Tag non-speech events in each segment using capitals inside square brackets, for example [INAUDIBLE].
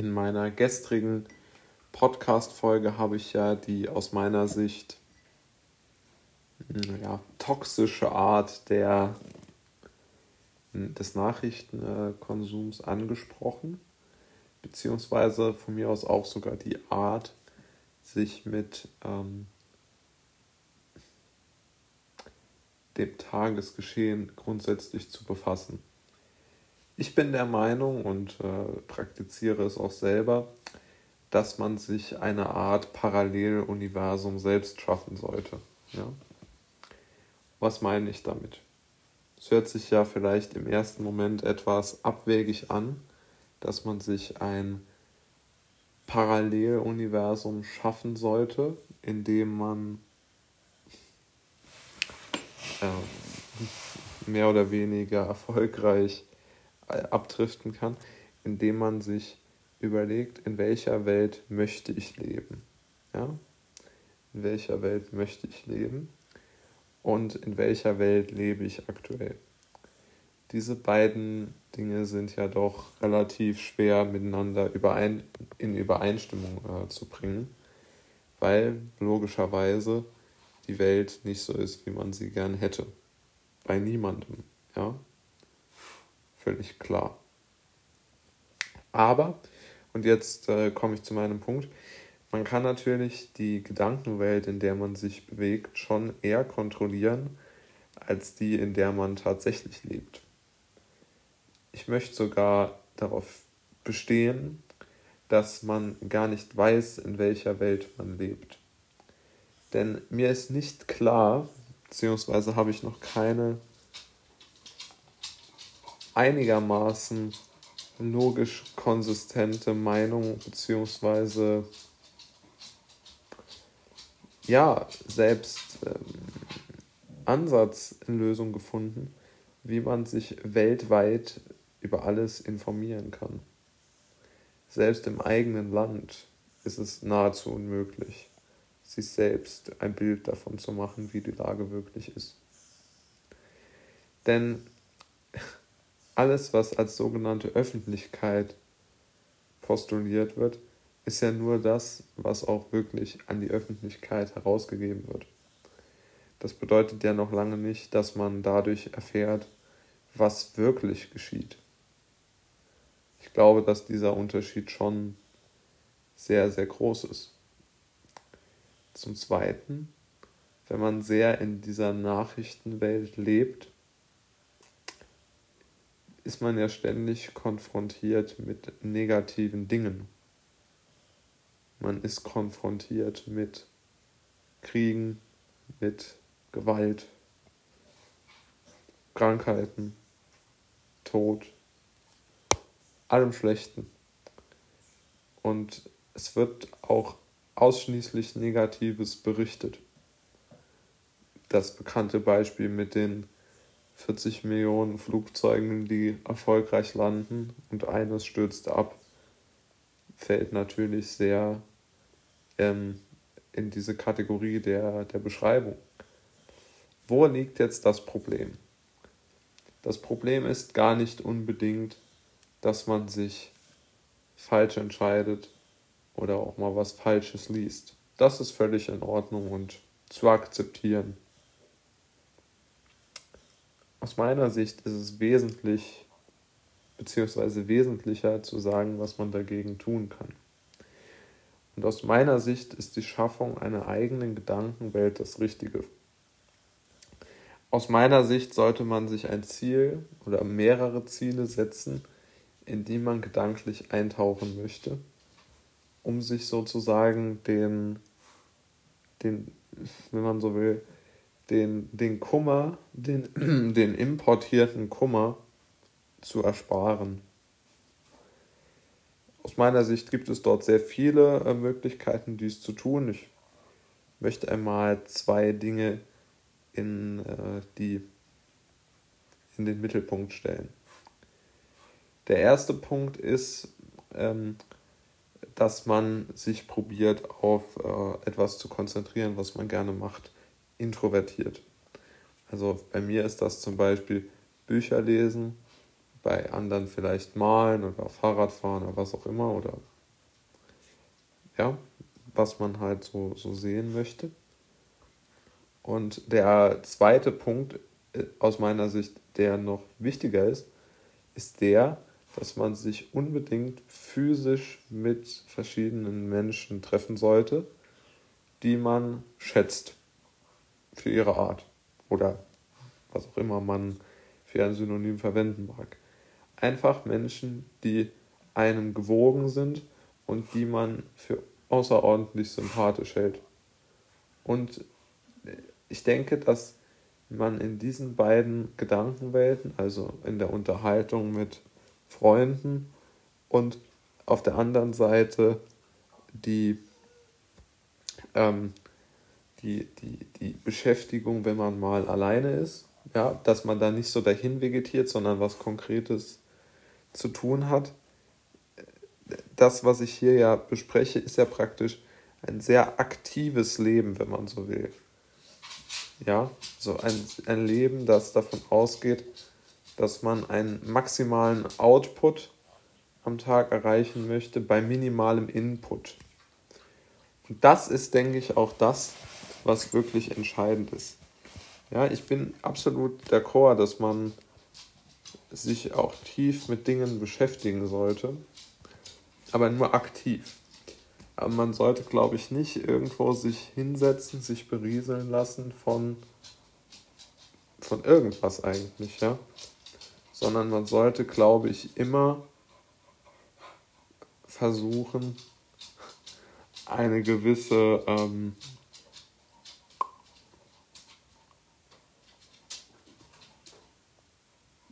In meiner gestrigen Podcast-Folge habe ich ja die aus meiner Sicht hm, ja, toxische Art der, hm, des Nachrichtenkonsums angesprochen, beziehungsweise von mir aus auch sogar die Art, sich mit ähm, dem Tagesgeschehen grundsätzlich zu befassen. Ich bin der Meinung und äh, praktiziere es auch selber, dass man sich eine Art Paralleluniversum selbst schaffen sollte. Ja? Was meine ich damit? Es hört sich ja vielleicht im ersten Moment etwas abwegig an, dass man sich ein Paralleluniversum schaffen sollte, in dem man äh, mehr oder weniger erfolgreich abdriften kann, indem man sich überlegt, in welcher Welt möchte ich leben. Ja? In welcher Welt möchte ich leben und in welcher Welt lebe ich aktuell. Diese beiden Dinge sind ja doch relativ schwer miteinander überein, in Übereinstimmung äh, zu bringen, weil logischerweise die Welt nicht so ist, wie man sie gern hätte. Bei niemandem, ja. Völlig klar. Aber, und jetzt äh, komme ich zu meinem Punkt, man kann natürlich die Gedankenwelt, in der man sich bewegt, schon eher kontrollieren, als die, in der man tatsächlich lebt. Ich möchte sogar darauf bestehen, dass man gar nicht weiß, in welcher Welt man lebt. Denn mir ist nicht klar, beziehungsweise habe ich noch keine einigermaßen logisch konsistente Meinung, beziehungsweise ja, selbst ähm, Ansatz in Lösung gefunden, wie man sich weltweit über alles informieren kann. Selbst im eigenen Land ist es nahezu unmöglich sich selbst ein Bild davon zu machen, wie die Lage wirklich ist. Denn alles, was als sogenannte Öffentlichkeit postuliert wird, ist ja nur das, was auch wirklich an die Öffentlichkeit herausgegeben wird. Das bedeutet ja noch lange nicht, dass man dadurch erfährt, was wirklich geschieht. Ich glaube, dass dieser Unterschied schon sehr, sehr groß ist. Zum Zweiten, wenn man sehr in dieser Nachrichtenwelt lebt, ist man ja ständig konfrontiert mit negativen Dingen. Man ist konfrontiert mit Kriegen, mit Gewalt, Krankheiten, Tod, allem Schlechten. Und es wird auch ausschließlich Negatives berichtet. Das bekannte Beispiel mit den 40 Millionen Flugzeugen, die erfolgreich landen und eines stürzt ab, fällt natürlich sehr ähm, in diese Kategorie der, der Beschreibung. Wo liegt jetzt das Problem? Das Problem ist gar nicht unbedingt, dass man sich falsch entscheidet oder auch mal was Falsches liest. Das ist völlig in Ordnung und zu akzeptieren. Aus meiner Sicht ist es wesentlich beziehungsweise wesentlicher zu sagen, was man dagegen tun kann. Und aus meiner Sicht ist die Schaffung einer eigenen Gedankenwelt das Richtige. Aus meiner Sicht sollte man sich ein Ziel oder mehrere Ziele setzen, in die man gedanklich eintauchen möchte um sich sozusagen den, den, wenn man so will, den, den Kummer, den, [CLEARS THROAT] den importierten Kummer zu ersparen. Aus meiner Sicht gibt es dort sehr viele äh, Möglichkeiten, dies zu tun. Ich möchte einmal zwei Dinge in, äh, die, in den Mittelpunkt stellen. Der erste Punkt ist, ähm, dass man sich probiert, auf äh, etwas zu konzentrieren, was man gerne macht, introvertiert. Also bei mir ist das zum Beispiel Bücher lesen, bei anderen vielleicht malen oder Fahrrad fahren oder was auch immer oder ja, was man halt so, so sehen möchte. Und der zweite Punkt äh, aus meiner Sicht, der noch wichtiger ist, ist der, dass man sich unbedingt physisch mit verschiedenen Menschen treffen sollte, die man schätzt für ihre Art oder was auch immer man für ein Synonym verwenden mag. Einfach Menschen, die einem gewogen sind und die man für außerordentlich sympathisch hält. Und ich denke, dass man in diesen beiden Gedankenwelten, also in der Unterhaltung mit Freunden und auf der anderen Seite die, ähm, die, die, die Beschäftigung, wenn man mal alleine ist, ja, dass man da nicht so dahin vegetiert, sondern was Konkretes zu tun hat. Das, was ich hier ja bespreche, ist ja praktisch ein sehr aktives Leben, wenn man so will. Ja, so ein, ein Leben, das davon ausgeht, dass man einen maximalen Output am Tag erreichen möchte bei minimalem Input. Und das ist, denke ich, auch das, was wirklich entscheidend ist. Ja, ich bin absolut d'accord, dass man sich auch tief mit Dingen beschäftigen sollte, aber nur aktiv. Aber man sollte, glaube ich, nicht irgendwo sich hinsetzen, sich berieseln lassen von, von irgendwas eigentlich, ja. Sondern man sollte, glaube ich, immer versuchen, eine gewisse ähm,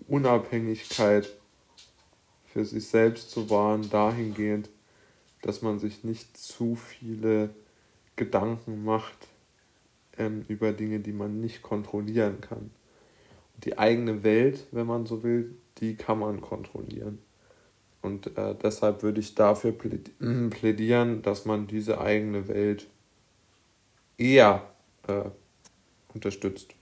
Unabhängigkeit für sich selbst zu wahren, dahingehend, dass man sich nicht zu viele Gedanken macht ähm, über Dinge, die man nicht kontrollieren kann. Die eigene Welt, wenn man so will, die kann man kontrollieren. Und äh, deshalb würde ich dafür [CLEARS THROAT] plädieren, dass man diese eigene Welt eher äh, unterstützt.